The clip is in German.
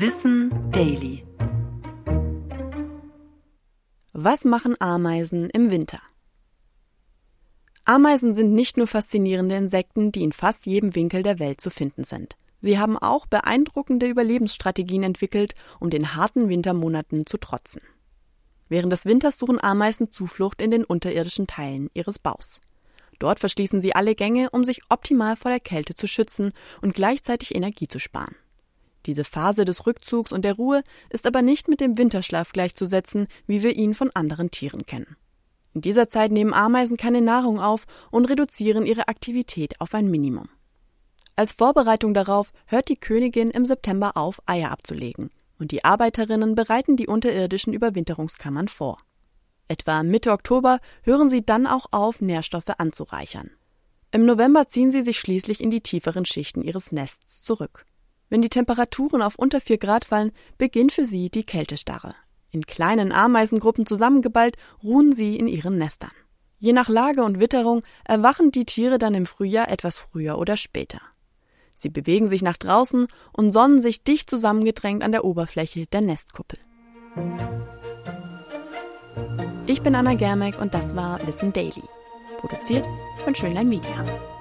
Wissen Daily. Was machen Ameisen im Winter? Ameisen sind nicht nur faszinierende Insekten, die in fast jedem Winkel der Welt zu finden sind. Sie haben auch beeindruckende Überlebensstrategien entwickelt, um den harten Wintermonaten zu trotzen. Während des Winters suchen Ameisen Zuflucht in den unterirdischen Teilen ihres Baus. Dort verschließen sie alle Gänge, um sich optimal vor der Kälte zu schützen und gleichzeitig Energie zu sparen. Diese Phase des Rückzugs und der Ruhe ist aber nicht mit dem Winterschlaf gleichzusetzen, wie wir ihn von anderen Tieren kennen. In dieser Zeit nehmen Ameisen keine Nahrung auf und reduzieren ihre Aktivität auf ein Minimum. Als Vorbereitung darauf hört die Königin im September auf, Eier abzulegen, und die Arbeiterinnen bereiten die unterirdischen Überwinterungskammern vor. Etwa Mitte Oktober hören sie dann auch auf, Nährstoffe anzureichern. Im November ziehen sie sich schließlich in die tieferen Schichten ihres Nests zurück. Wenn die Temperaturen auf unter 4 Grad fallen, beginnt für sie die Kältestarre. In kleinen Ameisengruppen zusammengeballt ruhen sie in ihren Nestern. Je nach Lage und Witterung erwachen die Tiere dann im Frühjahr etwas früher oder später. Sie bewegen sich nach draußen und sonnen sich dicht zusammengedrängt an der Oberfläche der Nestkuppel. Ich bin Anna Germeck und das war Wissen Daily. Produziert von Schönlein Media.